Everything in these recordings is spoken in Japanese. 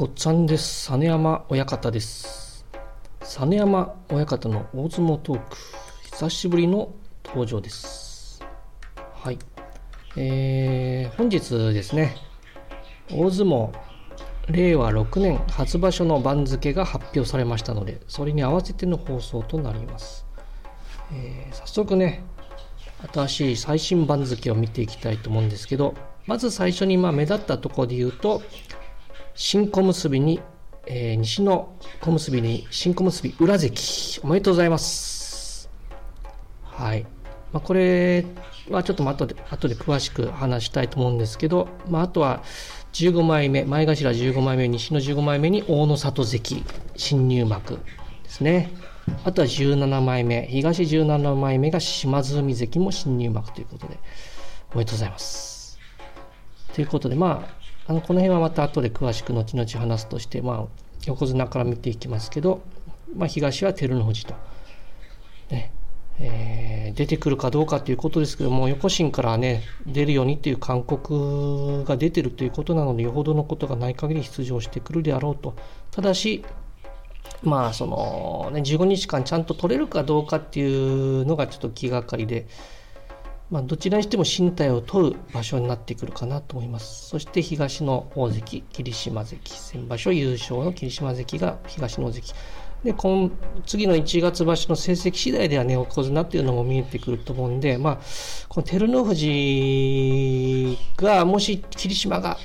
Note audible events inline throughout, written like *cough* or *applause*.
ごっつぁんです。実山親方です。実山親方の大相撲トーク、久しぶりの登場です。はい。えー、本日ですね、大相撲令和6年初場所の番付が発表されましたので、それに合わせての放送となります。えー、早速ね、新しい最新番付を見ていきたいと思うんですけど、まず最初にま目立ったところで言うと、新小結に、えー、西の小結に新小結裏関、おめでとうございます。はい。まあ、これはちょっと後で後で詳しく話したいと思うんですけど、まあ、あとは15枚目、前頭15枚目、西の15枚目に大野里関、新入幕ですね。あとは17枚目、東17枚目が島津海関も新入幕ということで、おめでとうございます。ということで、まあ、あのこの辺はまた後で詳しく後々話すとして、まあ、横綱から見ていきますけど、まあ、東は照ノ富士と、ねえー、出てくるかどうかということですけども横審からね出るようにという勧告が出てるということなのでよほどのことがない限り出場してくるであろうとただしまあそのね15日間ちゃんと取れるかどうかっていうのがちょっと気がかりで。まあ、どちらにしても身体を問う場所になってくるかなと思います。そして東の大関、霧島関、先場所優勝の霧島関が東の大関。で、今、次の1月場所の成績次第ではね、横綱っていうのも見えてくると思うんで、まあ、この照ノ富士が、もし霧島が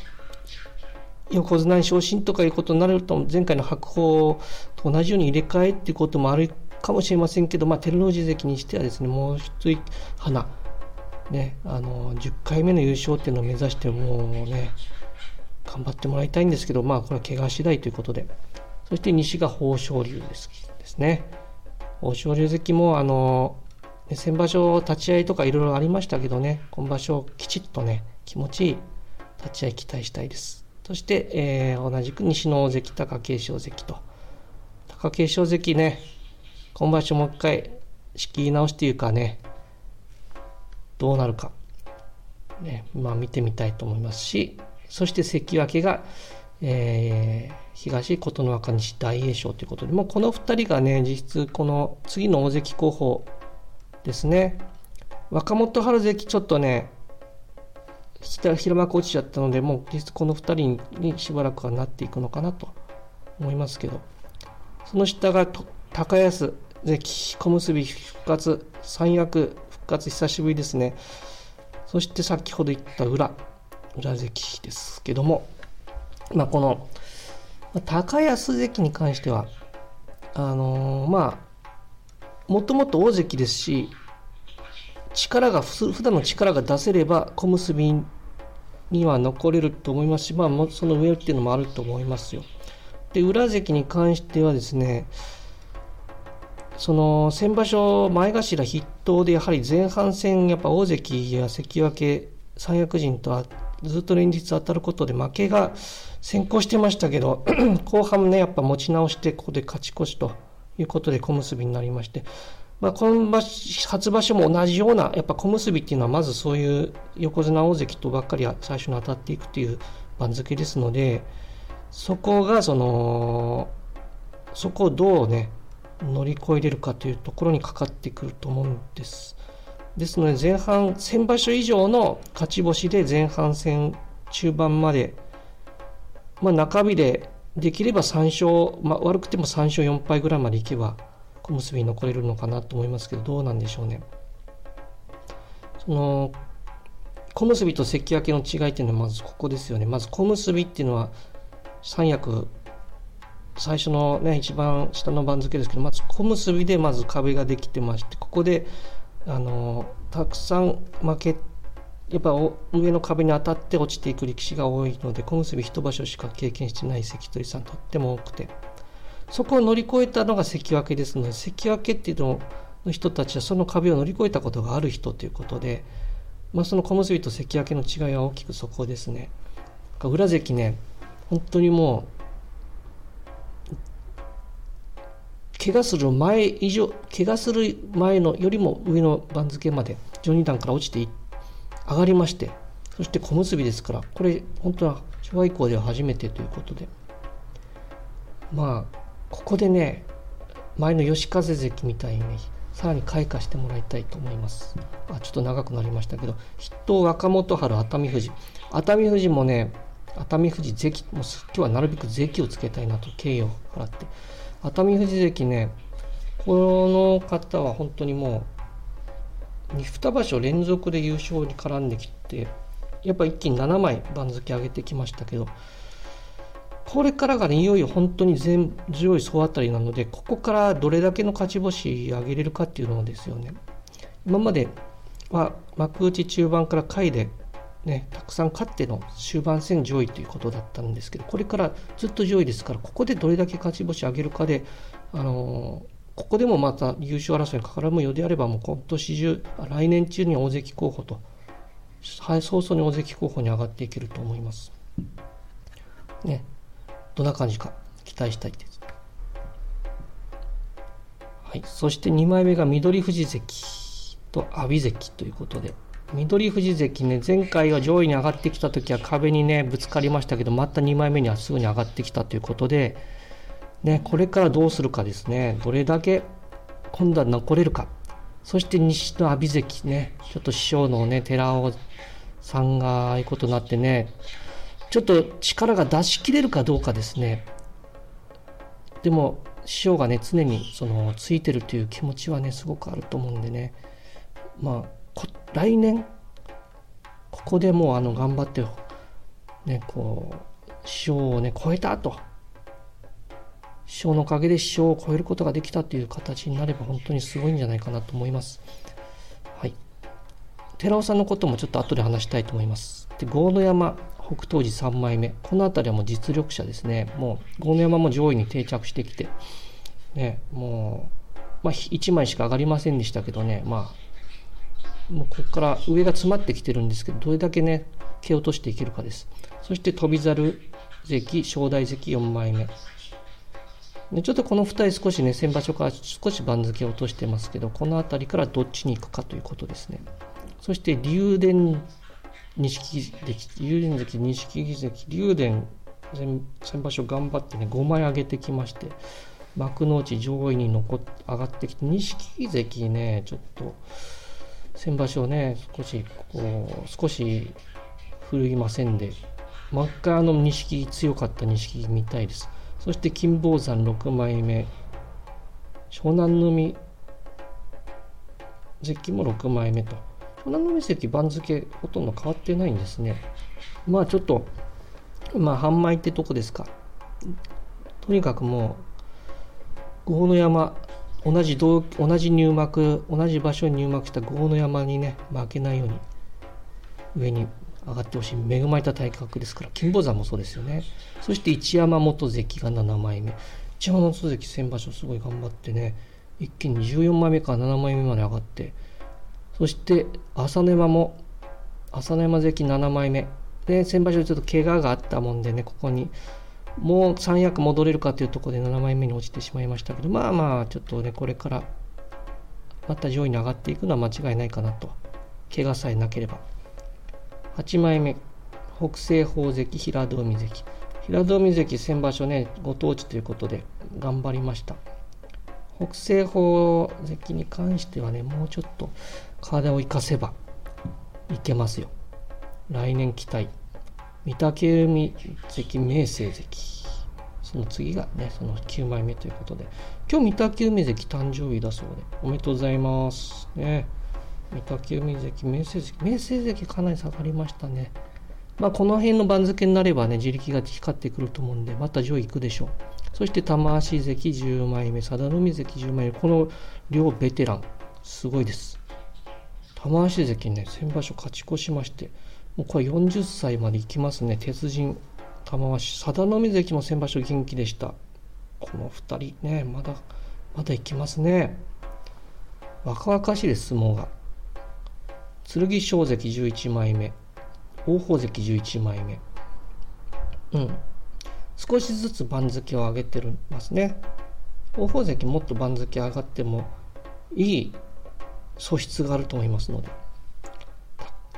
横綱に昇進とかいうことになると、前回の白鵬と同じように入れ替えっていうこともあるかもしれませんけど、まあ、照ノ富士関にしてはですね、もう一花、ね、あの10回目の優勝っていうのを目指してもうね頑張ってもらいたいんですけどまあこれは怪我次第ということで。そして西が豊昇龍ですですね。豊昇龍関もあの先場所立ち合いとかいろいろありましたけどね今場所きちっとね気持ちいい立ち合い期待したいです。そして、えー、同じく西の大関貴景勝関と。貴景勝関ね今場所もう一回仕切り直しというかねどうなるか、ねまあ、見てみたいと思いますしそして関脇が、えー、東琴ノ若西大栄翔ということでもうこの2人がね実質この次の大関候補ですね。若元春関ちょっとね平幕落ちちゃったのでもう実質この2人にしばらくはなっていくのかなと思いますけど。その下が高安関小結復活三役活久しぶりですね。そして先ほど言った裏、裏関ですけども、まあ、この、高安関に関しては、あのー、まあ、もともと大関ですし、力が、普段の力が出せれば、小結には残れると思いますし、まあ、その上っていうのもあると思いますよ。で、裏関に関してはですね、その先場所前頭筆頭でやはり前半戦やっぱ大関や関脇三役陣とはずっと連日当たることで負けが先行してましたけど *clears throat* 後半ねやっぱ持ち直してここで勝ち越しということで小結になりまして、まあ、今場初場所も同じようなやっぱ小結っていうのはまずそういう横綱大関とばっかり最初に当たっていくという番付ですのでそこがそのそこをどうね乗り越えれるかというところにかかってくると思うんです。ですので前半1000場所以上の勝ち星で前半戦中盤まで、まあ、中日でできれば3勝、まあ、悪くても3勝4敗ぐらいまでいけば小結に残れるのかなと思いますけどどうなんでしょうね。その小結と関脇の違いっていうのはまずここですよね。まず小結っていうのは三役最初のね一番下の番付ですけどまず小結でまず壁ができてましてここであのたくさん負けやっぱ上の壁に当たって落ちていく力士が多いので小結一場所しか経験してない関取さんとっても多くてそこを乗り越えたのが関脇ですので関脇っていうのの人たちはその壁を乗り越えたことがある人ということで、まあ、その小結と関脇の違いは大きくそこですね。裏関ね本当にもう怪我する前以上、怪我する前のよりも上の番付まで、12段から落ちて上がりまして、そして小結ですから、これ、本当は昭和以降では初めてということで、まあここでね前の吉風関みたいにねさらに開花してもらいたいと思います。あちょっと長くなりましたけど筆頭若元春熱海富士。熱海富士もね熱海富士関もう今日はなるべく関をつけたいなと敬意を払って。熱海富士関ねこの方は本当にもう2場所連続で優勝に絡んできてやっぱ一気に7枚番付上げてきましたけどこれからがね、いよいよ本当に全強い総当たりなので、ここからどれだけの勝ち星上げれるかっていうのですよね。今までは幕内中盤から下位で、ね、たくさん勝っての終盤戦上位ということだったんですけど、これからずっと上位ですから、ここでどれだけ勝ち星上げるかで、あの、ここでもまた優勝争いに絡むようであれば、もう今年中、来年中に大関候補と、早々に大関候補に上がっていけると思います。ね、どんな感じか期待したいです。はい、そして2枚目が緑富士関と阿炎関ということで緑富士関ね前回は上位に上がってきた時は壁にねぶつかりましたけどまた2枚目にはすぐに上がってきたということで、ね、これからどうするかですね。どれだけ今度は残れるか。そして西の阿炎関ねちょっと師匠のね寺尾さんがああいうことになってねちょっと力が出し切れるかどうかですね。でも、師匠がね、常にそのついてるという気持ちはね、すごくあると思うんでね、まあ、来年、ここでもうあの頑張って、ね、こう、師匠をね、超えたと。師匠のおかげで師匠を超えることができたという形になれば本当にすごいんじゃないかなと思います。はい。寺尾さんのこともちょっと後で話したいと思います。で、郷野山北東寺3枚目この辺りはもう実力者ですねもう豪ノ山も上位に定着してきてねもう、まあ、1枚しか上がりませんでしたけどねまあもうここから上が詰まってきてるんですけどどれだけね蹴落としていけるかです。そして翔猿関正代関4枚目。でちょっとこの2人少しね先場所から少し番付を落としてますけどこの辺りからどっちに行くかということですね。そして竜電錦関、竜電関、錦関、竜電、先場所頑張ってね、5枚上げてきまして、幕内上位に残っ上がってきて、錦関ね、ちょっと、先場所ね、少し、こう、少し振るいませんで、真っ赤の錦木強かった錦木みたいです。そして金峰山6枚目、湘南の海関も6枚目と。湘南海関番付ほとんど変わってないんですね。まあちょっと、まあ半枚ってとこですか。とにかくもう、郷野山、同じ同同じ入幕、同じ場所に入幕した郷野山にね、負けないように、上に上がってほしい。恵まれた体格ですから、金峰山もそうですよね。そして一山本関が7枚目。一山本関先場所すごい頑張ってね、一気に14枚目から7枚目まで上がって、そして朝寝間も朝寝山関7枚目で先場所ちょっと怪我があったもんでねここにもう三役戻れるかというところで7枚目に落ちてしまいましたけどまあまあちょっとねこれからまた上位に上がっていくのは間違いないかなと。怪我さえなければ。8枚目。北西宝関平戸海関。平戸海関先場所ねご当地ということで頑張りました。北西宝関に関してはねもうちょっと体を生かせばいけますよ。来年期待。御嶽海関、明生関。その次がね、その9枚目ということで。今日御嶽海関誕生日だそうで、おめでとうございます。ね。御嶽海関、明生関。明生関かなり下がりましたね。まあ、この辺の番付になればね、自力が光ってくると思うんで、また上位行くでしょう。そして玉足関10枚目、佐田の海関10枚目、この両ベテラン、すごいです。玉鷲関ね先場所勝ち越しましてもうこれ40歳までいきますね。鉄人玉鷲。佐田の海関も先場所元気でした。この2人ねまだまだいきますね。若々しいです相撲が。剣翔関11枚目。王鵬関11枚目。うん。少しずつ番付を上げてるますね。王鵬関もっと番付上がってもいい素質があると思いますので。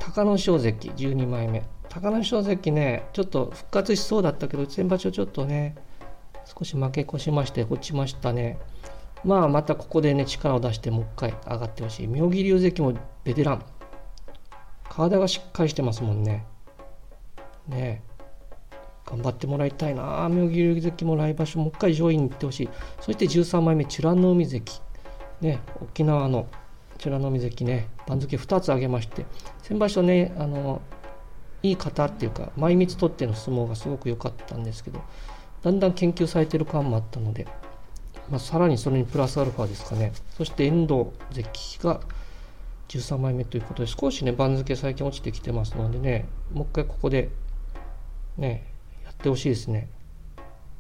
隆の勝関12枚目隆の勝関ねちょっと復活しそうだったけど先場所ちょっとね少し負け越しまして落ちましたね。まあまたここでね力を出してもう一回上がってほしい。妙義龍関もベテラン。体がしっかりしてますもんね。ね頑張ってもらいたいな。妙義龍関も来場所もう一回上位に行ってほしい。そして13枚目、美ら海関。ね、沖縄の美ら海関ね、番付2つ上げまして、先場所ね、あの、いい方っていうか、前密取っての相撲がすごく良かったんですけど、だんだん研究されてる感もあったので、まあ、さらにそれにプラスアルファですかね。そして遠藤関が13枚目ということで、少しね、番付最近落ちてきてますのでね、もう一回ここで、ね、やってほしいですね。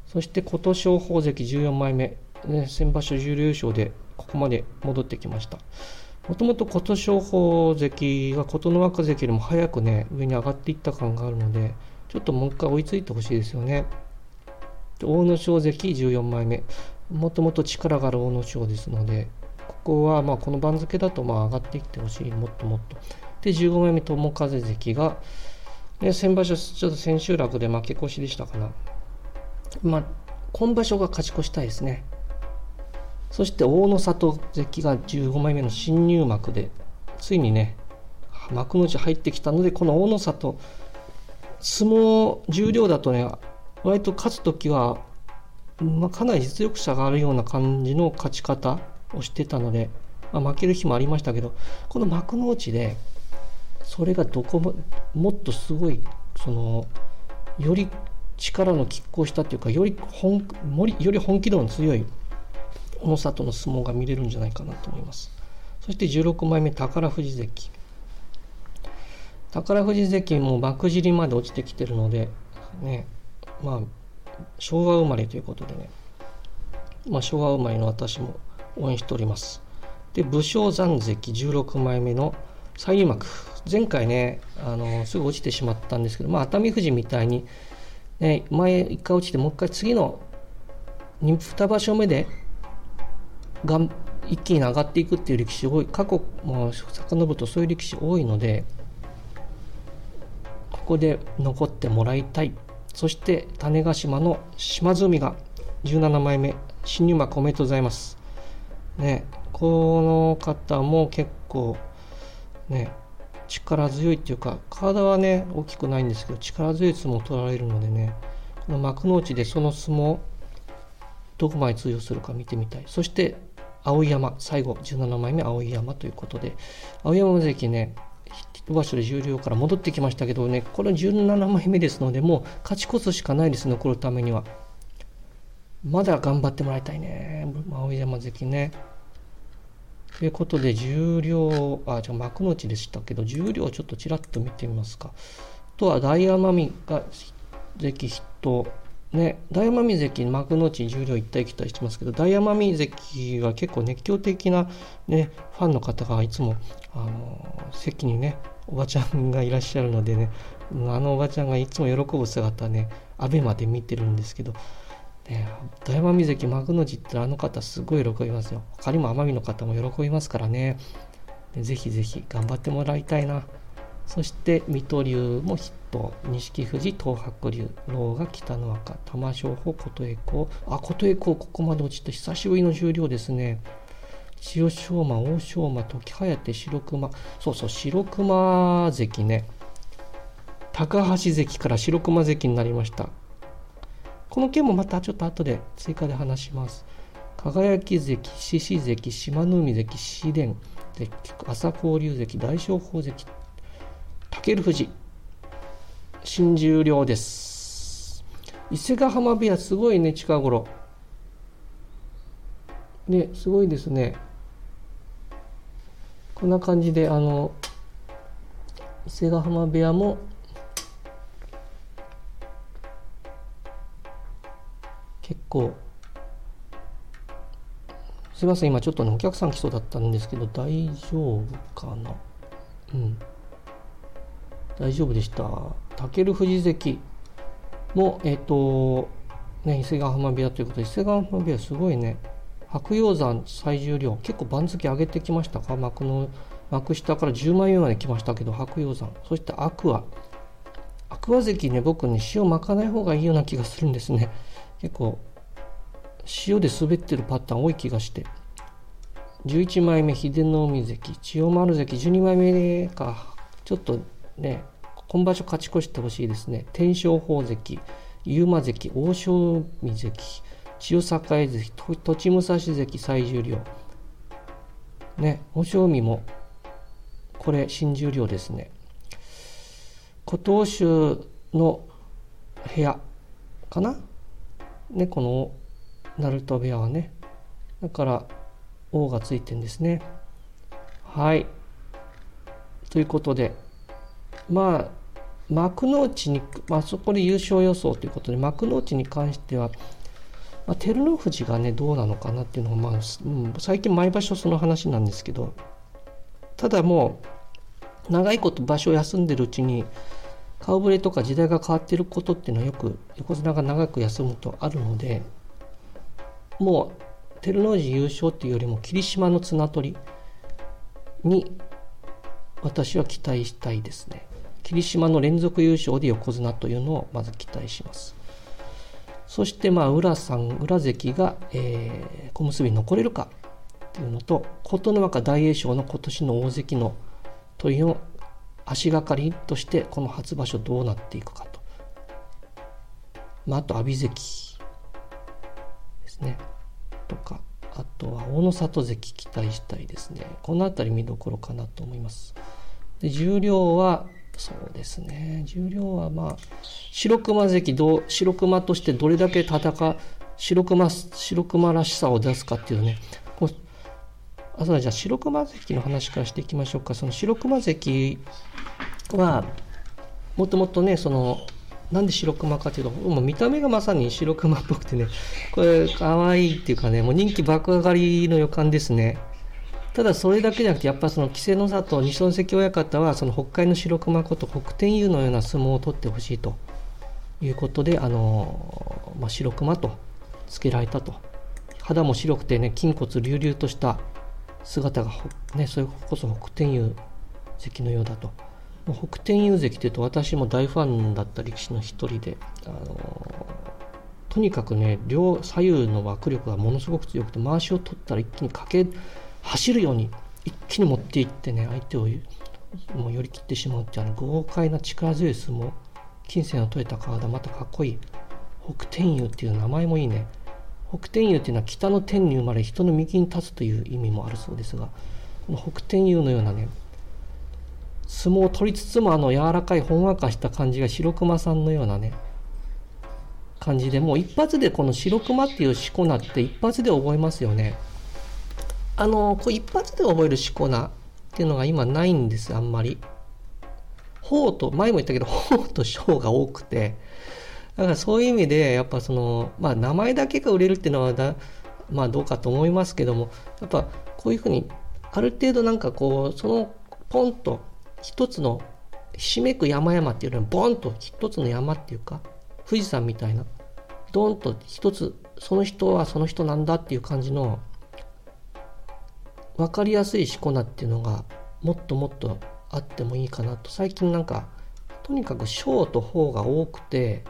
そして琴勝峰関14枚目、ね、先場所重量優勝でここまで戻ってきました。もともと琴勝峰関が琴ノ若関よりも早くね、上に上がっていった感があるので、ちょっともう一回追いついてほしいですよね。阿武咲関14枚目。もともと力がある阿武咲ですので、ここはまあこの番付だとまあ上がっていってほしい、もっともっと。で、15枚目、友風関が、ね、先場所、ちょっと千秋楽で負け越しでしたかな。まあ、今場所が勝ち越したいですね。そして大野里関が15枚目の新入幕で、ついにね、幕の内入ってきたので、この大野里、相撲重量だとね、割と勝つ時は、まあ、かなり実力差があるような感じの勝ち方をしてたので、まあ、負ける日もありましたけど、この幕の内で、それがどこも、もっとすごい、その、より力の拮抗したというか、より本より本気度の強い小野里の相撲が見れるんじゃないかなと思います。そして16枚目、宝富士関。宝富士関も幕尻まで落ちてきてるので、ね、まあ、昭和生まれということでね、まあ、昭和生まれの私も応援しております。で、武将山関16枚目の最入幕。前回ね、あのすぐ落ちてしまったんですけど、まあ、熱海富士みたいに、ね、前1回落ちて、もう1回次の2場所目でがん一気に上がっていくっていう歴史多い、過去も遡るとそういう歴史多いので、ここで残ってもらいたい。そして種子島の島津海が17枚目、新入幕おめでとうございます。ね、この方も結構ね、力強いっていうか、体はね、大きくないんですけど、力強い相撲を取られるのでね、この幕内でその相撲、どこまで通用するか見てみたい。そして、碧山、最後、17枚目、碧山ということで、青山関ね、一場所で重量から戻ってきましたけどね、これ17枚目ですので、もう勝ち越すしかないです、残るためには。まだ頑張ってもらいたいね、青山関ね。ということで、重量、あ、じゃ幕内でしたけど、重量ちょっとちらっと見てみますか。あとは大奄美が関筆頭。ね、大奄美関、幕内重量行ったり来たりしてますけど、大奄美関が結構熱狂的な、ね、ファンの方がいつも、あの、席にね、おばちゃんがいらっしゃるのでね、あのおばちゃんがいつも喜ぶ姿ね、アベマで見てるんですけど、ね、大奄美関幕の内ってあの方すごい喜びますよ。他にも奄美の方も喜びますからね。ぜひぜひ頑張ってもらいたいな。そして水戸龍も筆頭、錦富士、東白龍、狼が北の若、玉正穂、琴恵光。あ、琴恵光ここまで落ちて久しぶりの重量ですね。千代翔馬、大翔馬、時颯、白熊。そうそう、白熊関ね。高橋関から白熊関になりました。この件もまたちょっと後で追加で話します。輝関、獅子関、島の海関、紫蓮、朝交流関、大正宝関、武富士、新十両です。伊勢ヶ浜部屋、すごいね、近頃。ね、すごいですね。こんな感じで、あの、伊勢ヶ浜部屋も結構すいません今ちょっとねお客さん来そうだったんですけど大丈夫かな？うん大丈夫でした。武富士関。もえっ、ー、とね伊勢ヶ浜部屋ということで伊勢ヶ浜部屋すごいね。白鷹山最重量。結構番付上げてきましたか？幕の幕下から10万円まで来ましたけど白鷹山。そしてアクア。アクア関ね僕ね塩巻かない方がいいような気がするんですね。結構塩で滑ってるパターン多い気がして。11枚目秀ノ海関。千代丸関12枚目か。ちょっとね今場所勝ち越してほしいですね。天正鵬関勇馬関欧勝海関千代栄関栃武蔵関最重量。ね欧勝海もこれ新重量ですね。古東州の部屋かな？ねこの鳴門部屋はね。だから王がついてんですね。はい。ということでまあ幕内に、まあ、そこで優勝予想ということで幕内に関しては、まあ、照ノ富士がねどうなのかなっていうのが、まあ、うん、最近毎場所その話なんですけどただもう長いこと場所を休んでるうちに顔ぶれとか時代が変わってることっていうのはよく横綱が長く休むとあるのでもう照ノ富士優勝っていうよりも霧島の綱取りに私は期待したいですね。霧島の連続優勝で横綱というのをまず期待します。そしてまあ浦さん浦関が、えー、小結に残れるかっていうのと琴ノ若大栄翔の今年の大関の問いの足がかりとしてこの初場所どうなっていくかと。まあ、あと阿炎関ですね。とかあとは大野里関期待したいですね。この辺り見どころかなと思います。で重量はそうですね。重量はまあ白熊関ど白熊としてどれだけ戦う白熊白熊らしさを出すかっていうね。あそうじゃあ白熊関の話からしていきましょうか。その白熊関はもともとねそのなんで白熊かっていうともう見た目がまさに白熊っぽくてねこれ可愛いっていうかねもう人気爆上がりの予感ですね。ただそれだけじゃなくてやっぱその稀勢の里二所関親方はその北海の白熊こと北天佑のような相撲を取ってほしいと。いうことであの、まあ、白熊と付けられたと。肌も白くてね筋骨隆々とした姿がねそれこそ北天佑関のようだと。北天佑関というと私も大ファンだった力士の一人であのとにかくね両左右の握力がものすごく強くて回しを取ったら一気に駆け走るように一気に持っていってね相手をもう寄り切ってしまうっていうあの豪快な力強い相撲金銭を取れた体またかっこいい。北天佑っていう名前もいいね。北天佑っていうのは北の天に生まれ人の右に立つという意味もあるそうですがこの北天佑のようなね相撲を取りつつもあの柔らかいほんわかした感じが白熊さんのようなね感じでもう一発でこの白熊っていうしこ名って一発で覚えますよね。あの、こう一発で覚えるしこ名っていうのが今ないんです、あんまり。ほうと、前も言ったけど、ほうとしょうが多くて、だからそういう意味で、やっぱその、まあ名前だけが売れるっていうのはだ、まあどうかと思いますけども、やっぱこういうふうに、ある程度なんかこう、そのポンと一つのひしめく山々っていうのはボンと一つの山っていうか、富士山みたいな、ドンと一つ、その人はその人なんだっていう感じの分かりやすいしこ名っていうのがもっともっとあってもいいかなと最近なんかとにかく小と方が多くて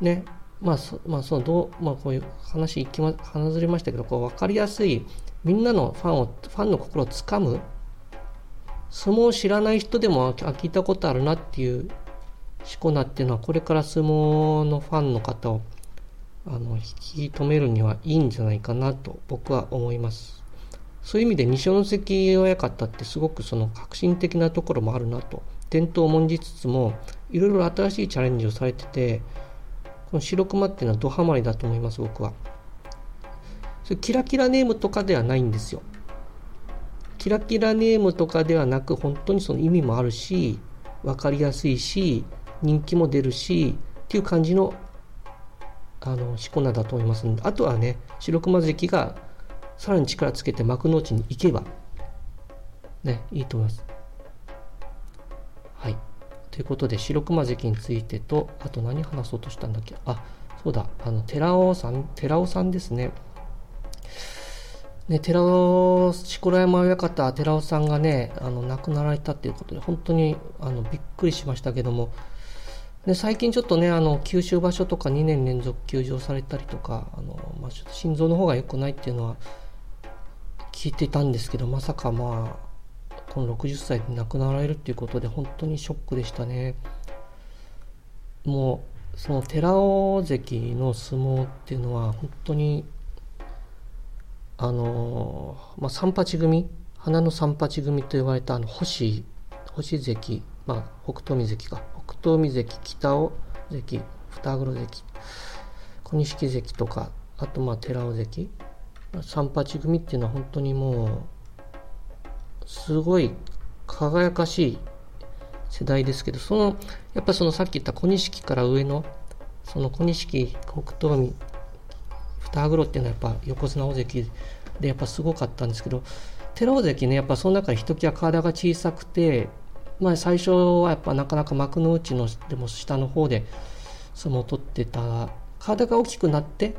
ねまあそ,、まあ、そのどう、まあ、こういう話いきま話ずれましたけどこう分かりやすいみんなのファンをファンの心をつかむ相撲を知らない人でも聞いたことあるなっていうしこ名っていうのはこれから相撲のファンの方をあの引き止めるにはいいんじゃないかなと僕は思います。そういう意味で西尾関親方ってすごくその革新的なところもあるなと。伝統を重んじつつもいろいろ新しいチャレンジをされててこの白熊っていうのはドハマりだと思います僕は。それキラキラネームとかではないんですよ。キラキラネームとかではなく本当にその意味もあるし分かりやすいし人気も出るしっていう感じのあのしこ名だと思いますので。あとはね白熊関がさらに力つけて幕の内に行けば、ね、いいと思います。はい。ということで、白熊関についてと、あと何話そうとしたんだっけ？あ、そうだ、あの、寺尾さん、寺尾さんですね。ね、寺尾、錣山親方、寺尾さんがね、あの、亡くなられたっていうことで、本当に、あの、びっくりしましたけども、で最近ちょっとねあの九州場所とか2年連続休場されたりとかあの、まあ、心臓の方が良くないっていうのは聞いてたんですけどまさかまあこの60歳で亡くなられるっていうことで本当にショックでしたね。もうその寺尾関の相撲っていうのは本当にあのまあ三八組花の三八組と言われたあの星星関まあ北東海関か。北東海関北尾関二黒関小錦関とかあとまあ寺尾関。三八組っていうのは本当にもうすごい輝かしい世代ですけどそのやっぱそのさっき言った小錦から上のその小錦北東海二黒っていうのはやっぱ横綱大関でやっぱすごかったんですけど寺尾関ねやっぱその中でひときわ体が小さくてまあ最初はやっぱなかなか幕の内のでも下の方で相撲を取ってた体が大きくなって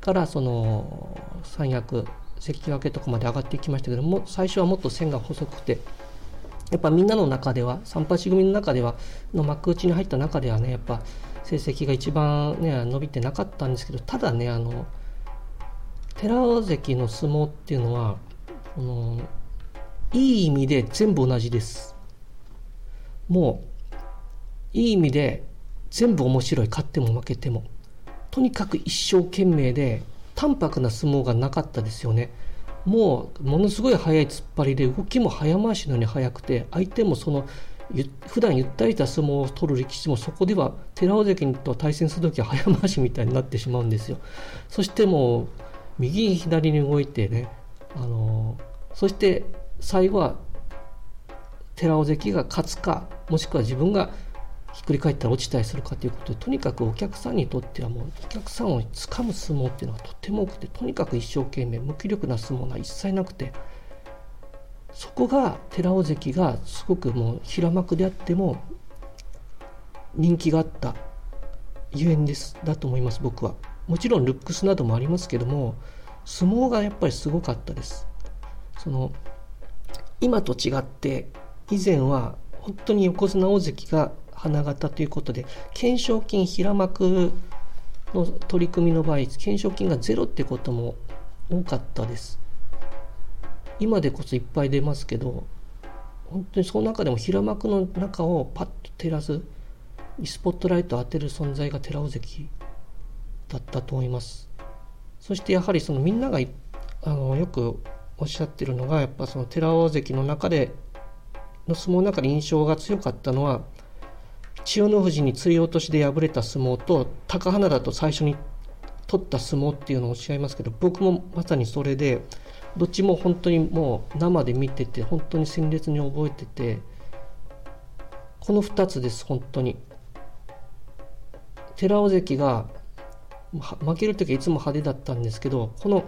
からその三役関脇とかまで上がってきましたけども最初はもっと線が細くてやっぱみんなの中では三八組の中ではの幕内に入った中ではねやっぱ成績が一番ね伸びてなかったんですけどただねあの寺尾関の相撲っていうのはこのいい意味で全部同じです。もういい意味で全部面白い。勝っても負けても。とにかく一生懸命で淡白な相撲がなかったですよね。もうものすごい速い突っ張りで動きも早回しのように速くて相手もその普段ゆったりした相撲を取る力士もそこでは寺尾関と対戦する時は早回しみたいになってしまうんですよ。そしてもう右左に動いてねあのそして最後は寺尾関が勝つかもしくは自分がひっくり返ったら落ちたりするかということでとにかくお客さんにとってはもうお客さんをつかむ相撲っていうのがとても多くてとにかく一生懸命無気力な相撲が一切なくてそこが寺尾関がすごくもう平幕であっても人気があったゆえんですだと思います僕は。もちろんルックスなどもありますけども相撲がやっぱりすごかったです。その今と違って以前は本当に横綱大関が花形ということで懸賞金平幕の取り組みの場合懸賞金がゼロってことも多かったです。今でこそいっぱい出ますけど本当にその中でも平幕の中をパッと照らすスポットライトを当てる存在が寺尾関だったと思います。そしてやはりそのみんながあのよくおっしゃってるのがやっぱその寺尾関の中での相撲の中で印象が強かったのは千代の富士に釣り落としで敗れた相撲と高花だと最初に取った相撲っていうのをおっしゃいますけど僕もまさにそれでどっちも本当にもう生で見てて本当に鮮烈に覚えててこの2つです本当に。寺尾関が負ける時はいつも派手だったんですけどこの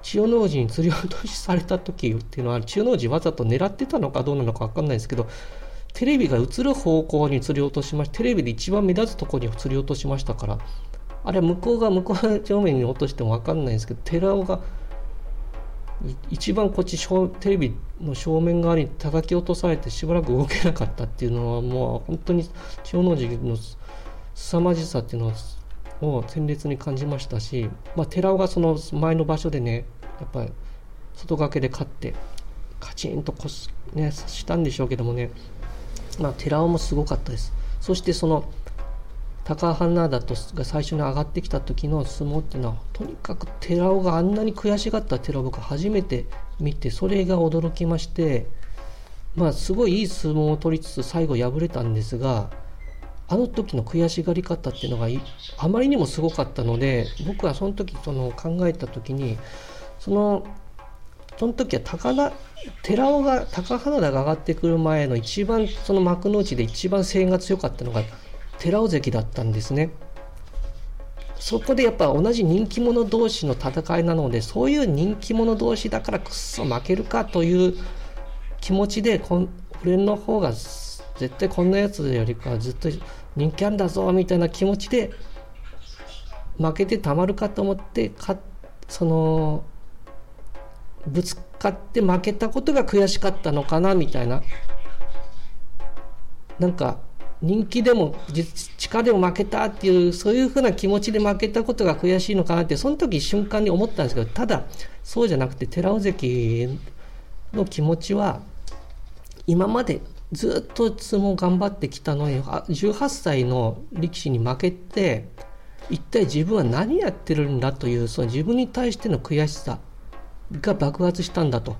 千代の富士に釣り落としされた時っていうのは千代の富士わざと狙ってたのかどうなのか分かんないですけどテレビが映る方向に釣り落としましたテレビで一番目立つところに釣り落としましたからあれは向こうが向こう正面に落としても分かんないんですけど寺尾が一番こっちテレビの正面側に叩き落とされてしばらく動けなかったっていうのはもう本当に千代の富士の凄まじさっていうのを鮮烈に感じましたし、まあ、寺尾がその前の場所でねやっぱり外掛けで勝ってカチンとこす、ね、したんでしょうけどもね、まあ、寺尾もすごかったです。そしてその高花田とが最初に上がってきた時の相撲っていうのはとにかく寺尾があんなに悔しがった寺尾僕初めて見てそれが驚きましてまあすごいいい相撲を取りつつ最後敗れたんですがあの時の悔しがり方っていうのがあまりにもすごかったので僕はその時その考えた時にそのその時は高田寺尾が高花田が上がってくる前の一番その幕内で一番声援が強かったのが寺尾関だったんですね。そこでやっぱ同じ人気者同士の戦いなのでそういう人気者同士だからくっそ負けるかという気持ちでこん俺の方が絶対こんなやつよりかずっと人気あんだぞみたいな気持ちで負けてたまるかと思ってかそのぶつかって負けたことが悔しかったのかなみたいな。なんか人気でも力でも負けたっていうそういうふうな気持ちで負けたことが悔しいのかなってその時瞬間に思ったんですけどただそうじゃなくて寺尾関の気持ちは今までずっと相撲頑張ってきたのに18歳の力士に負けて一体自分は何やってるんだというその自分に対しての悔しさ。が爆発したんだと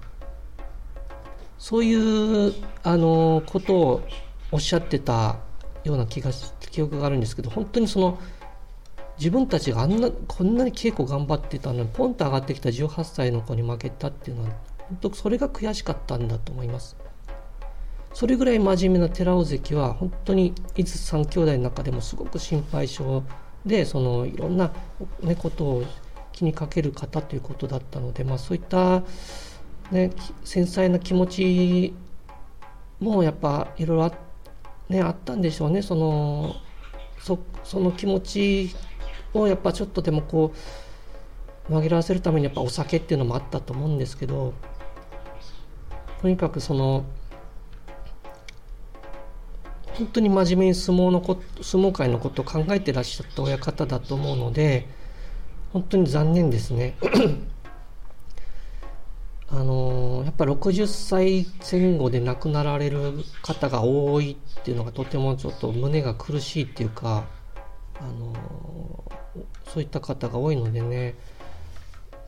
そういうあのことをおっしゃってたような気が記憶があるんですけど本当にその自分たちがあんなこんなに稽古頑張ってたのにポンと上がってきた18歳の子に負けたっていうのは本当それが悔しかったんだと思います。それぐらい真面目な寺尾関は本当に伊豆三兄弟の中でもすごく心配性でそのいろんな、ね、ことを気にかける方ということだったので、まあ、そういった、ね、繊細な気持ちもやっぱいろいろあ,、ね、あったんでしょうね。そのそその気持ちをやっぱちょっとでもこう紛らわせるためにやっぱお酒っていうのもあったと思うんですけどとにかくその本当に真面目に相撲のこ相撲界のことを考えてらっしゃった親方だと思うので本当に残念ですね。*coughs* あのやっぱ60歳前後で亡くなられる方が多いっていうのがとてもちょっと胸が苦しいっていうか、あのそういった方が多いのでね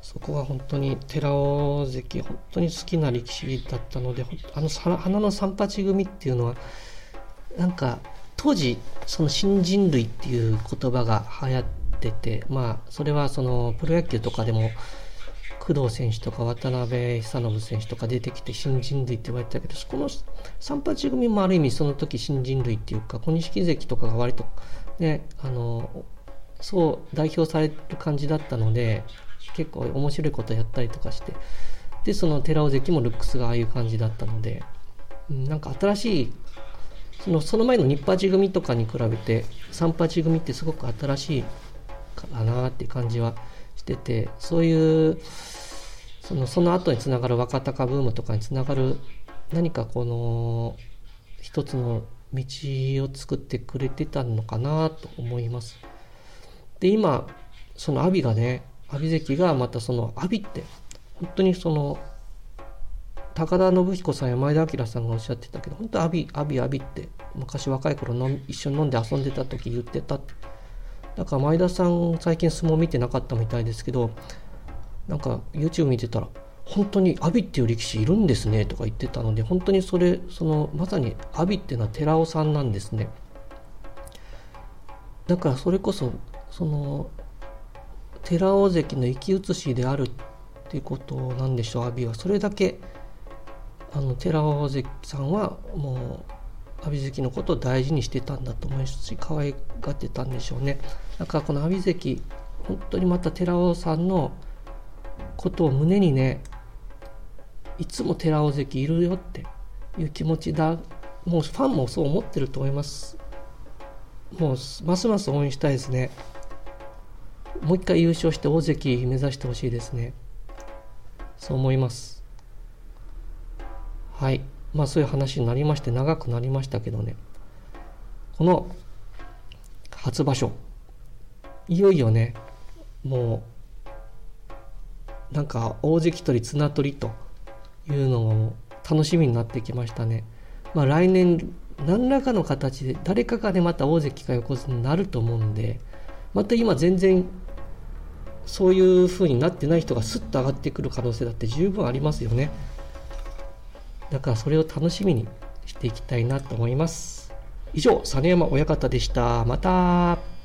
そこは本当に寺尾関本当に好きな力士だったのであの花の三八組っていうのはなんか当時その新人類っていう言葉が流行っててまあそれはそのプロ野球とかでも工藤選手とか渡辺久信選手とか出てきて新人類って言われてたけどこの三八組もある意味その時新人類っていうか小錦関とかが割とねあのそう代表される感じだったので結構面白いことやったりとかしてでその寺尾関もルックスがああいう感じだったので、うん、なんか新しいそのその前の日八組とかに比べて三八組ってすごく新しいかなっていう感じはしててそういうそのその後につながる若隆ブームとかにつながる何かこの一つの道を作ってくれてたのかなと思います。で今その阿炎がね阿炎関がまたその阿炎って本当にその高田信彦さんや前田明さんがおっしゃってたけど本当アビアビアビって昔若い頃の一緒に飲んで遊んでた時言ってただか前田さん最近相撲見てなかったみたいですけどなんか YouTube 見てたら本当に阿炎っていう力士いるんですねとか言ってたので本当にそれそのまさに阿炎っていうのは寺尾さんなんですね。だからそれこそその寺尾関の生き写しであるっていうことなんでしょう阿炎は。それだけあの寺尾関さんはもう阿炎関のことを大事にしてたんだと思いますし可愛がってたんでしょうね。だからこの阿炎関本当にまた寺尾さんのことを胸にねいつも寺尾関いるよっていう気持ちだ。もうファンもそう思ってると思います。もうますます応援したいですね。もう一回優勝して大関目指してほしいですね。そう思います。はい。まあそういう話になりまして長くなりましたけどねこの初場所いよいよねもうなんか大関取り綱取りというのも楽しみになってきましたね。まあ、来年何らかの形で誰かがねまた大関か横綱になると思うんでまた今全然そういう風になってない人がスッと上がってくる可能性だって十分ありますよね。だからそれを楽しみにしていきたいなと思います。以上、実山親方でした。また。